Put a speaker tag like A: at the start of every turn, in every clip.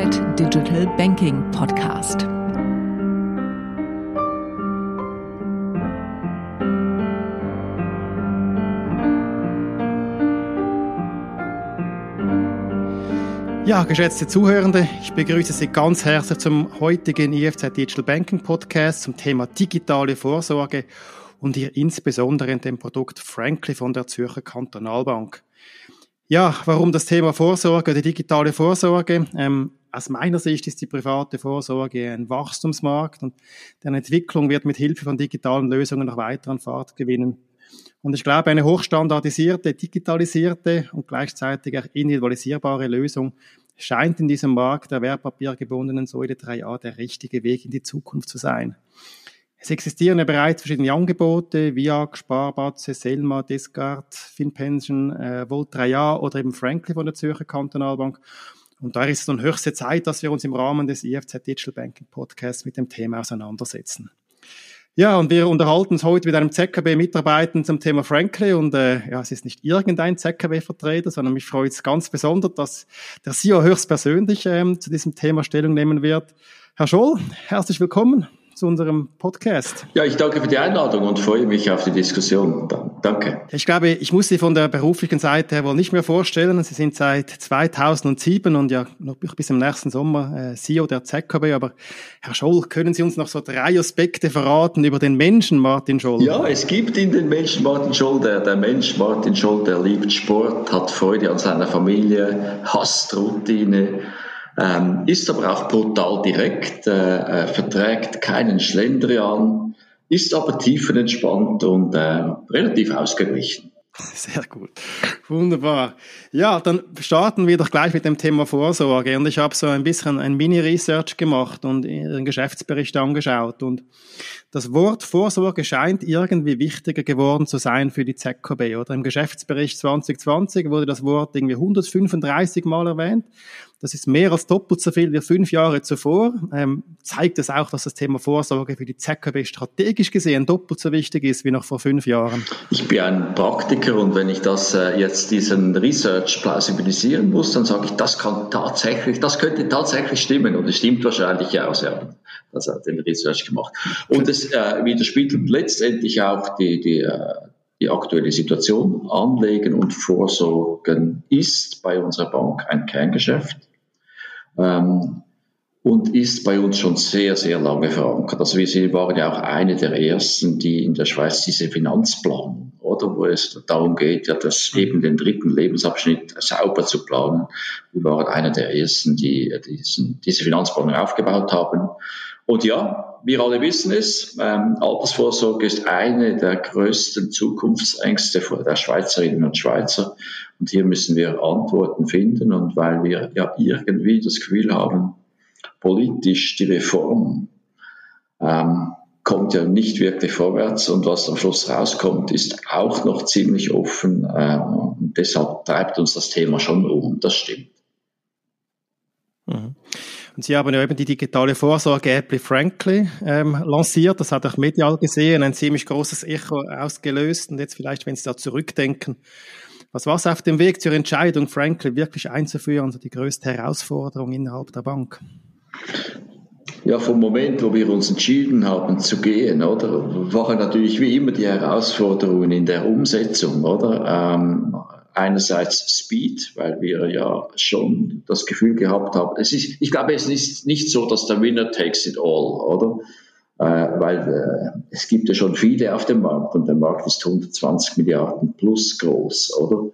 A: Digital Banking Podcast.
B: Ja, geschätzte Zuhörende, ich begrüße Sie ganz herzlich zum heutigen IFZ Digital Banking Podcast zum Thema digitale Vorsorge und hier insbesondere in dem Produkt Frankly von der Zürcher Kantonalbank. Ja, warum das Thema Vorsorge, die digitale Vorsorge? Ähm, aus meiner Sicht ist die private Vorsorge ein Wachstumsmarkt und deren Entwicklung wird mit Hilfe von digitalen Lösungen noch weiter an Fahrt gewinnen. Und ich glaube, eine hochstandardisierte, digitalisierte und gleichzeitig auch individualisierbare Lösung scheint in diesem Markt der wertpapiergebundenen Säule 3a der richtige Weg in die Zukunft zu sein. Es existieren ja bereits verschiedene Angebote, VIAG, Sparbatze, Selma, Discard, FinPension, äh, Volt 3a oder eben Franklin von der Zürcher Kantonalbank. Und da ist es nun höchste Zeit, dass wir uns im Rahmen des IFZ Digital Banking Podcasts mit dem Thema auseinandersetzen. Ja, und wir unterhalten uns heute mit einem ZKB-Mitarbeiter zum Thema Frankly und äh, ja, es ist nicht irgendein ZKB-Vertreter, sondern mich freut es ganz besonders, dass der CEO höchstpersönlich ähm, zu diesem Thema Stellung nehmen wird. Herr Scholl, herzlich willkommen zu unserem Podcast.
C: Ja, ich danke für die Einladung und freue mich auf die Diskussion. Danke.
B: Ich glaube, ich muss Sie von der beruflichen Seite her wohl nicht mehr vorstellen. Sie sind seit 2007 und ja noch bis zum nächsten Sommer äh, CEO der ZKB. Aber Herr Scholl, können Sie uns noch so drei Aspekte verraten über den Menschen Martin Scholl?
C: Ja, es gibt in den Menschen Martin Scholl, der, der Mensch Martin Scholl, der liebt Sport, hat Freude an seiner Familie, hasst Routine ähm, ist aber auch brutal direkt, äh, äh, verträgt keinen Schlendrian, ist aber tiefenentspannt und äh, relativ ausgeglichen.
B: Sehr gut. Wunderbar. Ja, dann starten wir doch gleich mit dem Thema Vorsorge. Und ich habe so ein bisschen ein Mini-Research gemacht und Ihren Geschäftsbericht angeschaut. Und das Wort Vorsorge scheint irgendwie wichtiger geworden zu sein für die ZKB. Oder im Geschäftsbericht 2020 wurde das Wort irgendwie 135 Mal erwähnt. Das ist mehr als doppelt so viel wie fünf Jahre zuvor. Ähm, zeigt es auch, dass das Thema Vorsorge für die ZKB strategisch gesehen doppelt so wichtig ist wie noch vor fünf Jahren.
C: Ich bin ein Praktiker und wenn ich das äh, jetzt diesen Research plausibilisieren muss, dann sage ich, das kann tatsächlich, das könnte tatsächlich stimmen und es stimmt wahrscheinlich auch. Ja, das hat den Research gemacht. Und es äh, widerspiegelt letztendlich auch die, die äh, die aktuelle Situation. Anlegen und Vorsorgen ist bei unserer Bank ein Kerngeschäft ähm, und ist bei uns schon sehr, sehr lange verankert. Also wir waren ja auch eine der ersten, die in der Schweiz diese Finanzplanung, oder, wo es darum geht, ja, das mhm. eben den dritten Lebensabschnitt sauber zu planen. Wir waren einer der ersten, die diesen, diese Finanzplanung aufgebaut haben. Und ja, wir alle wissen es, ähm, Altersvorsorge ist eine der größten Zukunftsängste der Schweizerinnen und Schweizer. Und hier müssen wir Antworten finden. Und weil wir ja irgendwie das Gefühl haben, politisch die Reform ähm, kommt ja nicht wirklich vorwärts und was am Schluss rauskommt, ist auch noch ziemlich offen. Ähm, und deshalb treibt uns das Thema schon um. Das stimmt.
B: Und Sie haben ja eben die digitale Vorsorge-App Frankly ähm, lanciert. Das hat auch medial gesehen, ein ziemlich großes Echo ausgelöst. Und jetzt vielleicht, wenn Sie da zurückdenken, was war es auf dem Weg zur Entscheidung, Frankly wirklich einzuführen, also die größte Herausforderung innerhalb der Bank?
C: Ja, vom Moment, wo wir uns entschieden haben zu gehen, oder, waren natürlich wie immer die Herausforderungen in der Umsetzung, oder? Ähm, einerseits Speed, weil wir ja schon das Gefühl gehabt haben, es ist, ich glaube, es ist nicht so, dass der Winner takes it all, oder? Äh, weil äh, es gibt ja schon viele auf dem Markt und der Markt ist 120 Milliarden plus groß, oder?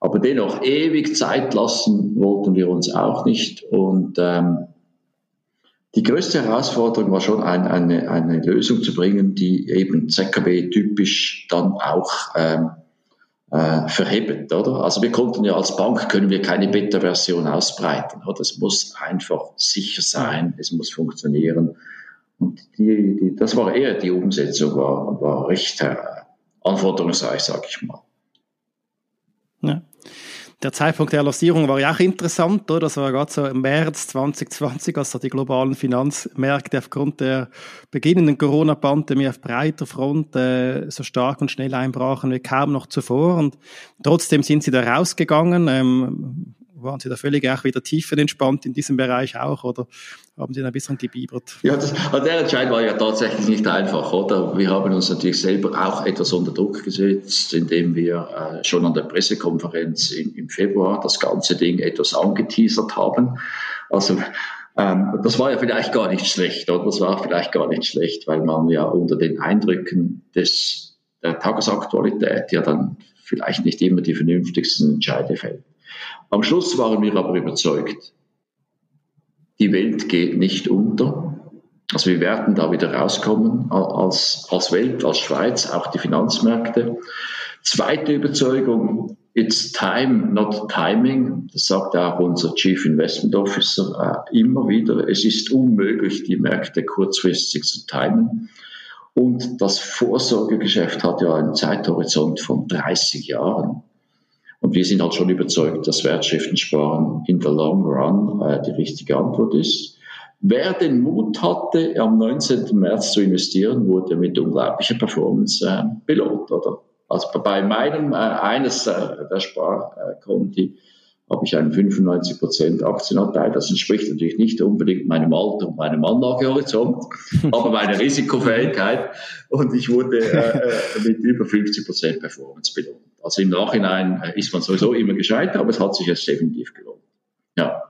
C: Aber dennoch ewig Zeit lassen wollten wir uns auch nicht und ähm, die größte Herausforderung war schon ein, eine, eine Lösung zu bringen, die eben ZKB typisch dann auch ähm, äh, verhebt, oder? Also wir konnten ja als Bank können wir keine Beta-Version ausbreiten, oder? Es muss einfach sicher sein, es muss funktionieren. Und die, die, das war eher die Umsetzung, war, war recht äh, anforderungsreich, sage ich mal.
B: Der Zeitpunkt der Lancierung war ja auch interessant, oder? Das war gerade so im März 2020, als so die globalen Finanzmärkte aufgrund der beginnenden Corona-Pandemie auf breiter Front äh, so stark und schnell einbrachen wie kaum noch zuvor. Und trotzdem sind sie da rausgegangen. Ähm, waren Sie da völlig auch wieder tiefenentspannt in diesem Bereich auch oder haben Sie da ein bisschen gebiebert?
C: Ja, das, der Entscheid war ja tatsächlich nicht einfach, oder? Wir haben uns natürlich selber auch etwas unter Druck gesetzt, indem wir äh, schon an der Pressekonferenz im, im Februar das ganze Ding etwas angeteasert haben. Also ähm, das war ja vielleicht gar nicht schlecht, oder? Das war vielleicht gar nicht schlecht, weil man ja unter den Eindrücken des, der Tagesaktualität ja dann vielleicht nicht immer die vernünftigsten Entscheide fällt. Am Schluss waren wir aber überzeugt, die Welt geht nicht unter. Also wir werden da wieder rauskommen als, als Welt, als Schweiz, auch die Finanzmärkte. Zweite Überzeugung, it's time, not timing. Das sagt auch unser Chief Investment Officer äh, immer wieder. Es ist unmöglich, die Märkte kurzfristig zu timen. Und das Vorsorgegeschäft hat ja einen Zeithorizont von 30 Jahren. Und wir sind halt schon überzeugt, dass Wertschriftensparen in the long run äh, die richtige Antwort ist. Wer den Mut hatte, am 19. März zu investieren, wurde mit unglaublicher Performance äh, belohnt, oder? Also bei meinem, äh, eines äh, der Sparkonti habe ich einen 95% Aktienanteil. Das entspricht natürlich nicht unbedingt meinem Alter und meinem Anlagehorizont, aber meiner Risikofähigkeit. Und ich wurde äh, äh mit über 50% Performance belohnt. Also im Nachhinein äh, ist man sowieso immer gescheitert, aber es hat sich jetzt definitiv gelohnt. Ja.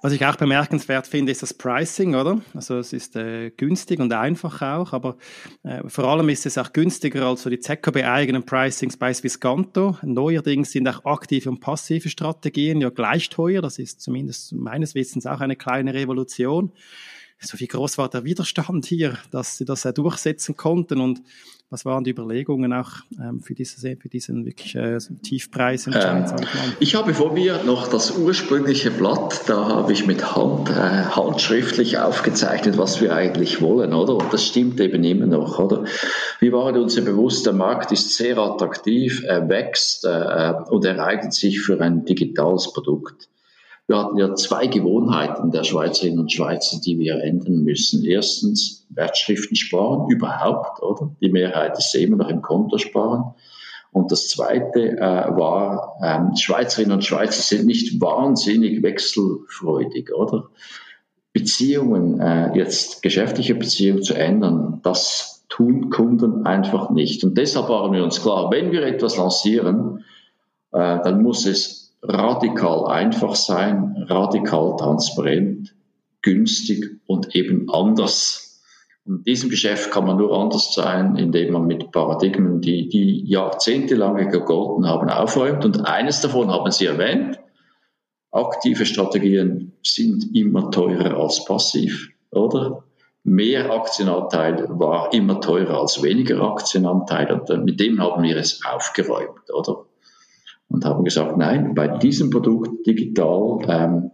B: Was ich auch bemerkenswert finde, ist das Pricing, oder? Also es ist äh, günstig und einfach auch, aber äh, vor allem ist es auch günstiger als so die ZKB-eigenen Pricings bei Swisscanto. Neuerdings sind auch aktive und passive Strategien ja gleich teuer. Das ist zumindest meines Wissens auch eine kleine Revolution. So wie groß war der Widerstand hier, dass sie das äh, durchsetzen konnten und was waren die Überlegungen auch ähm, für, diese, für diesen wirklich äh, Tiefpreisentscheid?
C: Ähm, ich habe vor mir noch das ursprüngliche Blatt, da habe ich mit Hand, äh, handschriftlich aufgezeichnet, was wir eigentlich wollen, oder? Und das stimmt eben immer noch, oder? Wir waren uns ja bewusst, der Markt ist sehr attraktiv, er wächst äh, und er eignet sich für ein digitales Produkt. Wir hatten ja zwei Gewohnheiten der Schweizerinnen und Schweizer, die wir ändern müssen. Erstens Wertschriften sparen, überhaupt, oder? Die Mehrheit ist immer noch im Konto sparen. Und das Zweite äh, war, ähm, Schweizerinnen und Schweizer sind nicht wahnsinnig wechselfreudig, oder? Beziehungen, äh, jetzt geschäftliche Beziehungen zu ändern, das tun Kunden einfach nicht. Und deshalb waren wir uns klar, wenn wir etwas lancieren, äh, dann muss es radikal einfach sein, radikal transparent, günstig und eben anders. Und in diesem Geschäft kann man nur anders sein, indem man mit Paradigmen, die, die jahrzehntelange gegolten haben, aufräumt. Und eines davon haben Sie erwähnt. Aktive Strategien sind immer teurer als passiv, oder? Mehr Aktienanteil war immer teurer als weniger Aktienanteil. Und mit dem haben wir es aufgeräumt, oder? Und haben gesagt, nein, bei diesem Produkt digital, ähm,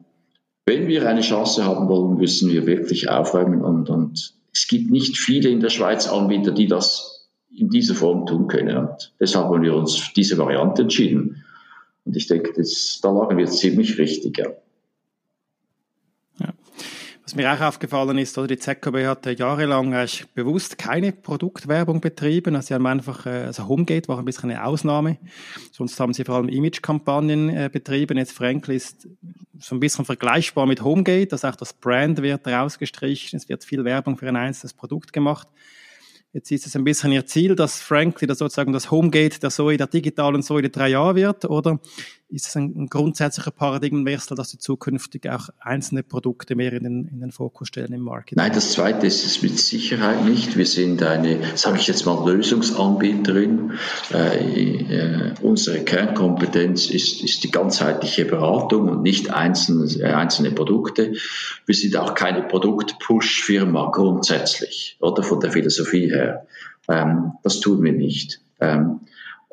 C: wenn wir eine Chance haben wollen, müssen wir wirklich aufräumen und, und es gibt nicht viele in der Schweiz Anbieter, die das in dieser Form tun können. Und deshalb haben wir uns diese Variante entschieden. Und ich denke, das, da lagen wir ziemlich richtig. Ja.
B: Was mir auch aufgefallen ist, oder die ZKB hat jahrelang eigentlich bewusst keine Produktwerbung betrieben. Also sie haben einfach, äh, also Homegate war ein bisschen eine Ausnahme. Sonst haben sie vor allem Image-Kampagnen äh, betrieben. Jetzt Frankly ist so ein bisschen vergleichbar mit Homegate. Also auch das Brand wird rausgestrichen. Es wird viel Werbung für ein einzelnes Produkt gemacht. Jetzt ist es ein bisschen Ihr Ziel, dass Frankly das sozusagen das Homegate der Säule, der digitalen Säule drei Jahre wird, oder ist es ein, ein grundsätzlicher Paradigmenwechsel, dass Sie zukünftig auch einzelne Produkte mehr in den, in den Fokus stellen im Marketing?
C: Nein, das zweite ist es mit Sicherheit nicht. Wir sind eine, sage ich jetzt mal, Lösungsanbieterin. Äh, äh, unsere Kernkompetenz ist, ist die ganzheitliche Beratung und nicht einzelne, äh, einzelne Produkte. Wir sind auch keine Produkt-Push-Firma grundsätzlich, oder von der Philosophie her. Ähm, das tun wir nicht. Ähm,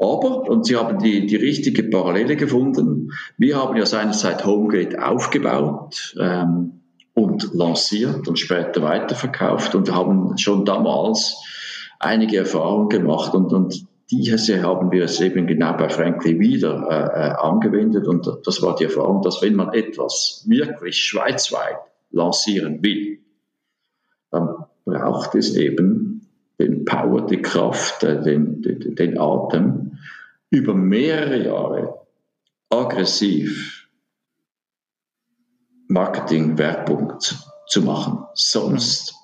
C: aber, und Sie haben die, die richtige Parallele gefunden, wir haben ja seinerzeit Homegate aufgebaut ähm, und lanciert und später weiterverkauft und haben schon damals einige Erfahrungen gemacht und, und diese haben wir es eben genau bei Frankly wieder äh, äh, angewendet und das war die Erfahrung, dass wenn man etwas wirklich schweizweit lancieren will, dann braucht es eben den Power, die Kraft, äh, den, den, den Atem über mehrere Jahre aggressiv Marketing-Werbung zu, zu, machen. Sonst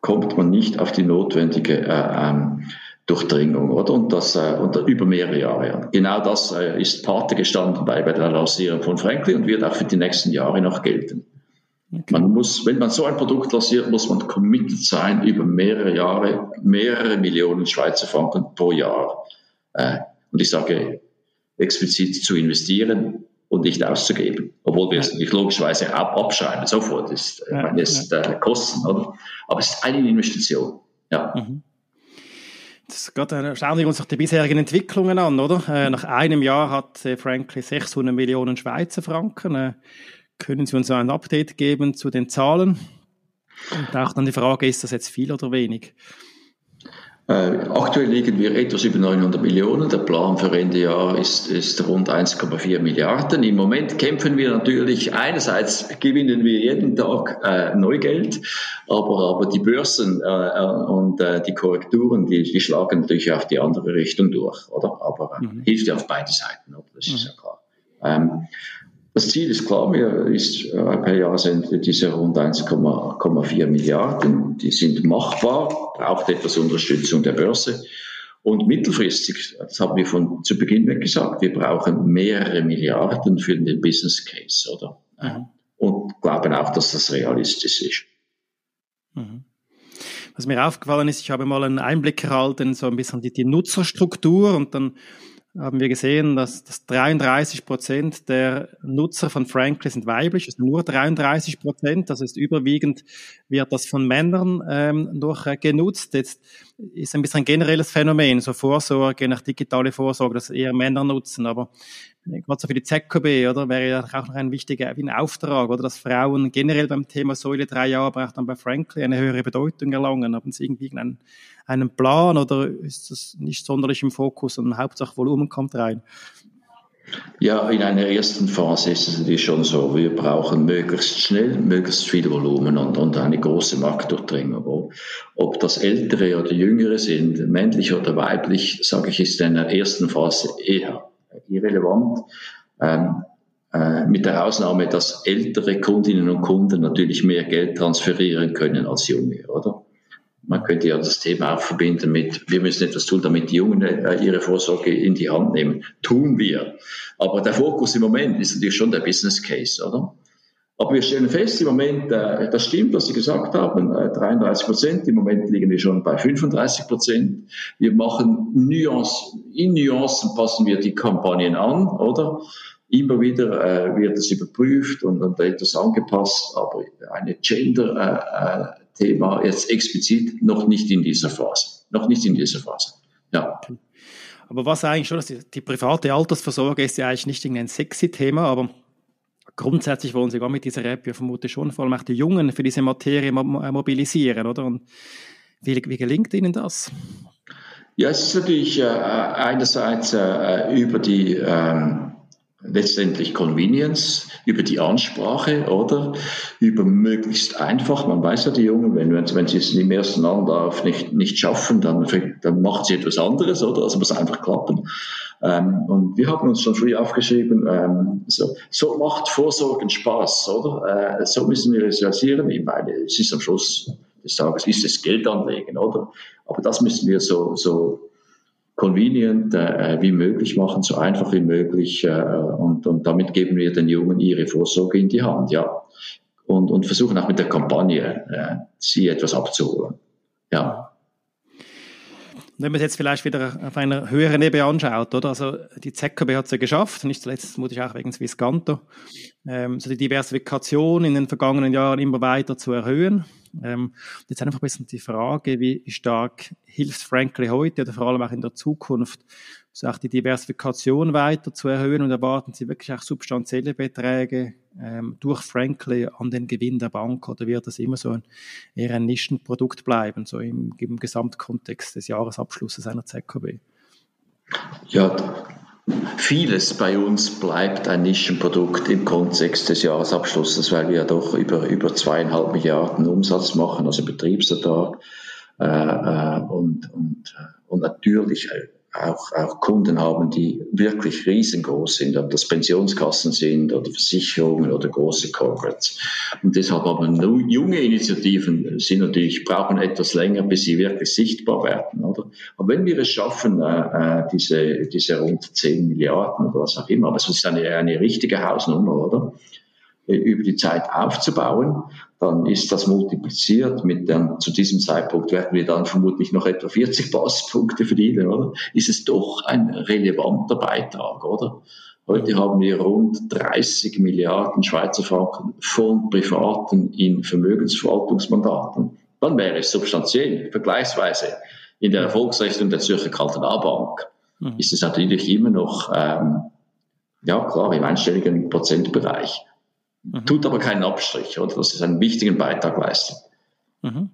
C: kommt man nicht auf die notwendige äh, ähm, Durchdringung, oder? Und das äh, und über mehrere Jahre. Genau das äh, ist Pate gestanden bei, bei der Lancierung von Franklin und wird auch für die nächsten Jahre noch gelten. Man muss, wenn man so ein Produkt lanciert, muss man committed sein über mehrere Jahre, mehrere Millionen Schweizer Franken pro Jahr. Äh, und ich sage explizit zu investieren und nicht auszugeben. Obwohl wir es nicht logischerweise ab abschreiben, sofort ist, ja, meine, ist ja. äh, Kosten, oder? Aber es ist eine Investition. Ja. Mhm.
B: Das geht, äh, schauen wir uns die bisherigen Entwicklungen an, oder? Äh, nach einem Jahr hat äh, Franklin 600 Millionen Schweizer Franken. Äh, können Sie uns ein Update geben zu den Zahlen? Und auch dann die Frage, ist das jetzt viel oder wenig?
C: Äh, aktuell liegen wir etwas über 900 Millionen. Der Plan für Ende Jahr ist, ist rund 1,4 Milliarden. Im Moment kämpfen wir natürlich, einerseits gewinnen wir jeden Tag äh, Neugeld, aber, aber die Börsen äh, und äh, die Korrekturen, die, die schlagen natürlich auf die andere Richtung durch, oder? Aber äh, mhm. hilft ja auf beide Seiten, oder? Das mhm. ist ja klar. Ähm, das Ziel ist klar, mir ist äh, per Jahresende diese rund 1,4 Milliarden, die sind machbar, braucht etwas Unterstützung der Börse. Und mittelfristig, das haben wir von zu Beginn weg gesagt, wir brauchen mehrere Milliarden für den Business Case, oder? Mhm. Und glauben auch, dass das realistisch ist.
B: Mhm. Was mir aufgefallen ist, ich habe mal einen Einblick erhalten, so ein bisschen die, die Nutzerstruktur und dann haben wir gesehen, dass, dass 33 Prozent der Nutzer von Frankly sind weiblich, also nur 33 Prozent, das ist überwiegend, wird das von Männern ähm, noch äh, genutzt. Jetzt ist ein bisschen ein generelles Phänomen, so Vorsorge nach digitale Vorsorge, dass eher Männer nutzen, aber gerade so für die ZKB, oder, wäre ja auch noch ein wichtiger ein Auftrag, oder, dass Frauen generell beim Thema Säule drei Jahre braucht dann bei Frankly eine höhere Bedeutung erlangen. Haben Sie irgendwie einen, einen Plan oder ist das nicht sonderlich im Fokus und Hauptsache Volumen kommt rein?
C: Ja, in einer ersten Phase ist es natürlich schon so, wir brauchen möglichst schnell, möglichst viel Volumen und, und eine große Marktdurchdringung. Ob das Ältere oder Jüngere sind, männlich oder weiblich, sage ich, ist in der ersten Phase eher irrelevant. Ähm, äh, mit der Ausnahme, dass ältere Kundinnen und Kunden natürlich mehr Geld transferieren können als junge, oder? Man könnte ja das Thema auch verbinden mit, wir müssen etwas tun, damit die Jungen äh, ihre Vorsorge in die Hand nehmen. Tun wir. Aber der Fokus im Moment ist natürlich schon der Business Case, oder? Aber wir stellen fest, im Moment, äh, das stimmt, was Sie gesagt haben, äh, 33 Prozent. Im Moment liegen wir schon bei 35 Prozent. Wir machen Nuancen, in Nuancen passen wir die Kampagnen an, oder? Immer wieder äh, wird es überprüft und, etwas angepasst, aber eine Gender-Thema äh, äh jetzt explizit noch nicht in dieser Phase. Noch nicht in dieser Phase. Ja.
B: Aber was eigentlich schon, die, die private Altersvorsorge ist ja eigentlich nicht irgendein sexy Thema, aber grundsätzlich wollen sie gar mit dieser App ja vermutlich schon vor allem auch die Jungen für diese Materie mobilisieren, oder? Und wie, wie gelingt ihnen das?
C: Ja, es ist natürlich äh, einerseits äh, über die ähm, letztendlich Convenience, über die Ansprache, oder? Über möglichst einfach. Man weiß ja, die Jungen, wenn, wenn sie es im ersten Anlauf nicht, nicht schaffen, dann, dann macht sie etwas anderes, oder? Also muss einfach klappen. Ähm, und wir haben uns schon früh aufgeschrieben, ähm, so, so macht Vorsorgen Spaß, oder? Äh, so müssen wir es realisieren. Ich meine, es ist am Schluss des Tages, ist es Geld anlegen, oder? Aber das müssen wir so, so convenient äh, wie möglich machen, so einfach wie möglich. Äh, und, und damit geben wir den Jungen ihre Vorsorge in die Hand, ja. Und, und versuchen auch mit der Kampagne äh, sie etwas abzuholen. Ja.
B: Wenn man es jetzt vielleicht wieder auf einer höheren Ebene anschaut, oder? Also die ZKB hat es ja geschafft, nicht zuletzt ich auch wegen Swisscanto, ähm, so die Diversifikation in den vergangenen Jahren immer weiter zu erhöhen. Ähm, jetzt einfach ein bisschen die Frage, wie stark hilft Frankly heute oder vor allem auch in der Zukunft, so auch die Diversifikation weiter zu erhöhen und erwarten Sie wirklich auch substanzielle Beträge ähm, durch Frankly an den Gewinn der Bank oder wird das immer so ein, eher ein Nischenprodukt bleiben, so im, im Gesamtkontext des Jahresabschlusses einer ZKB?
C: Ja, Vieles bei uns bleibt ein Nischenprodukt im Kontext des Jahresabschlusses, weil wir ja doch über, über zweieinhalb Milliarden Umsatz machen, also Betriebsertrag. Äh, äh, und, und, und natürlich auch, auch Kunden haben, die wirklich riesengroß sind, ob das Pensionskassen sind oder Versicherungen oder große Corporates. Und deshalb haben junge Initiativen sind natürlich, brauchen etwas länger, bis sie wirklich sichtbar werden, oder? Aber wenn wir es schaffen, äh, äh diese, diese rund 10 Milliarden oder was auch immer, aber es ist eine, eine richtige Hausnummer, oder? Äh, über die Zeit aufzubauen, dann ist das multipliziert mit dem, zu diesem Zeitpunkt werden wir dann vermutlich noch etwa 40 Basispunkte verdienen, oder? Ist es doch ein relevanter Beitrag, oder? Heute haben wir rund 30 Milliarden Schweizer Franken von Privaten in Vermögensverwaltungsmandaten. Dann wäre es substanziell, vergleichsweise. In der Erfolgsrechnung der Zürcher Kantonalbank mhm. ist es natürlich immer noch, ähm, ja klar, im einstelligen Prozentbereich. Mhm. Tut aber keinen Abstrich, oder? Das ist einen wichtigen Beitrag leistet.
B: Mhm.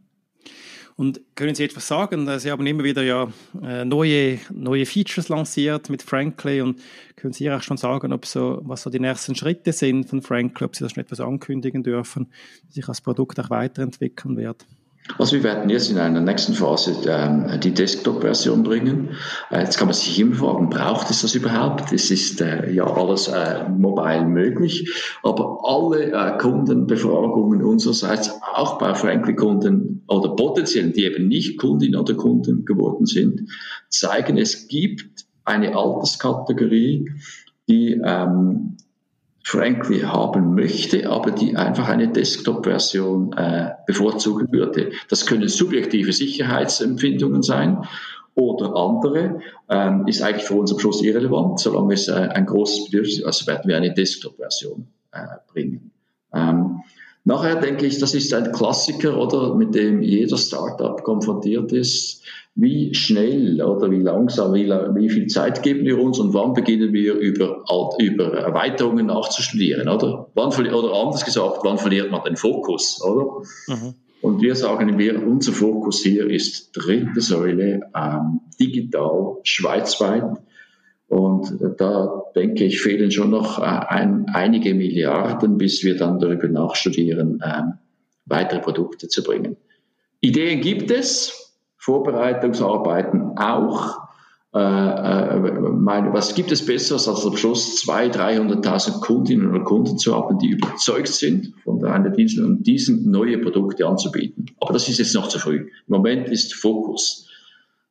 B: Und können Sie etwas sagen? Sie haben immer wieder ja äh, neue, neue Features lanciert mit Frankly und können Sie auch schon sagen, ob so, was so die nächsten Schritte sind von Frankly, ob Sie das schon etwas ankündigen dürfen, wie sich das Produkt auch weiterentwickeln wird?
C: Also wir werden jetzt in einer nächsten Phase ähm, die Desktop-Version bringen. Äh, jetzt kann man sich immer fragen, braucht es das überhaupt? Es ist äh, ja alles äh, mobile möglich, aber alle äh, Kundenbefragungen unsererseits, auch bei Frankly-Kunden oder potenziellen, die eben nicht Kundin oder Kunden geworden sind, zeigen, es gibt eine Alterskategorie, die ähm, Frankly haben möchte, aber die einfach eine Desktop-Version äh, bevorzugen würde. Das können subjektive Sicherheitsempfindungen sein oder andere, ähm, ist eigentlich für uns am Schluss irrelevant, solange es äh, ein großes Bedürfnis ist, also werden wir eine Desktop-Version äh, bringen. Ähm, nachher denke ich, das ist ein Klassiker, oder, mit dem jeder Startup konfrontiert ist wie schnell oder wie langsam, wie, wie viel Zeit geben wir uns und wann beginnen wir über, über Erweiterungen nachzustudieren, oder? Wann, oder anders gesagt, wann verliert man den Fokus, oder? Mhm. Und wir sagen, wir, unser Fokus hier ist dritte Säule, ähm, digital, schweizweit. Und da denke ich, fehlen schon noch äh, ein, einige Milliarden, bis wir dann darüber nachstudieren, ähm, weitere Produkte zu bringen. Ideen gibt es, Vorbereitungsarbeiten auch. Äh, äh, meine, was gibt es Besseres, als am Schluss 200.000, 300.000 Kundinnen oder Kunden zu haben, die überzeugt sind von einer Dienst und diesen neue Produkte anzubieten? Aber das ist jetzt noch zu früh. Im Moment ist Fokus.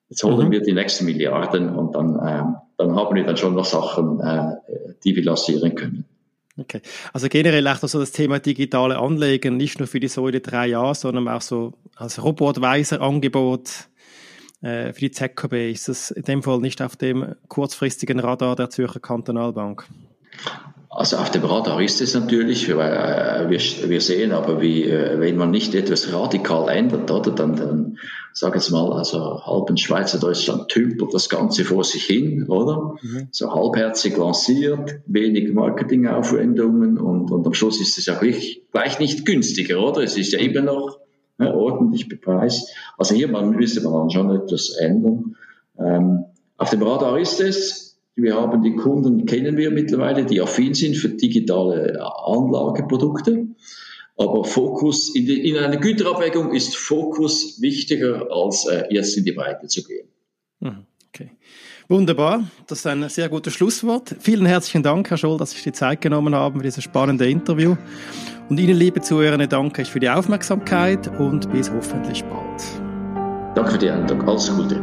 C: Jetzt holen mhm. wir die nächsten Milliarden und dann, äh, dann haben wir dann schon noch Sachen, äh, die wir lancieren können.
B: Okay. Also generell auch so das Thema digitale Anlegen, nicht nur für die Säule 3a, sondern auch so als Robotweiser-Angebot äh, für die ZKB. Ist das in dem Fall nicht auf dem kurzfristigen Radar der Zürcher Kantonalbank?
C: Also auf dem Radar ist es natürlich, weil äh, wir, wir sehen aber, wie, äh, wenn man nicht etwas radikal ändert, oder, dann, dann sag jetzt mal, also halb in Schweizer Deutschland tümpelt das Ganze vor sich hin, oder? Mhm. So halbherzig lanciert, wenig Marketingaufwendungen und, und am Schluss ist es ja gleich, gleich nicht günstiger, oder? Es ist ja immer noch ja, ordentlich bepreist. Also hier man, müsste man dann schon etwas ändern. Ähm, auf dem Radar ist es, wir haben die Kunden, kennen wir mittlerweile, die affin sind für digitale Anlageprodukte. Aber Fokus, in, die, in einer Güterabwägung ist Fokus wichtiger, als äh, jetzt in die Breite zu gehen.
B: Mhm, okay. Wunderbar, das ist ein sehr gutes Schlusswort. Vielen herzlichen Dank, Herr Scholl, dass Sie sich die Zeit genommen haben für dieses spannende Interview. Und Ihnen, liebe Zuhörer, danke ich für die Aufmerksamkeit und bis hoffentlich bald.
C: Danke für die Einladung. Alles Gute.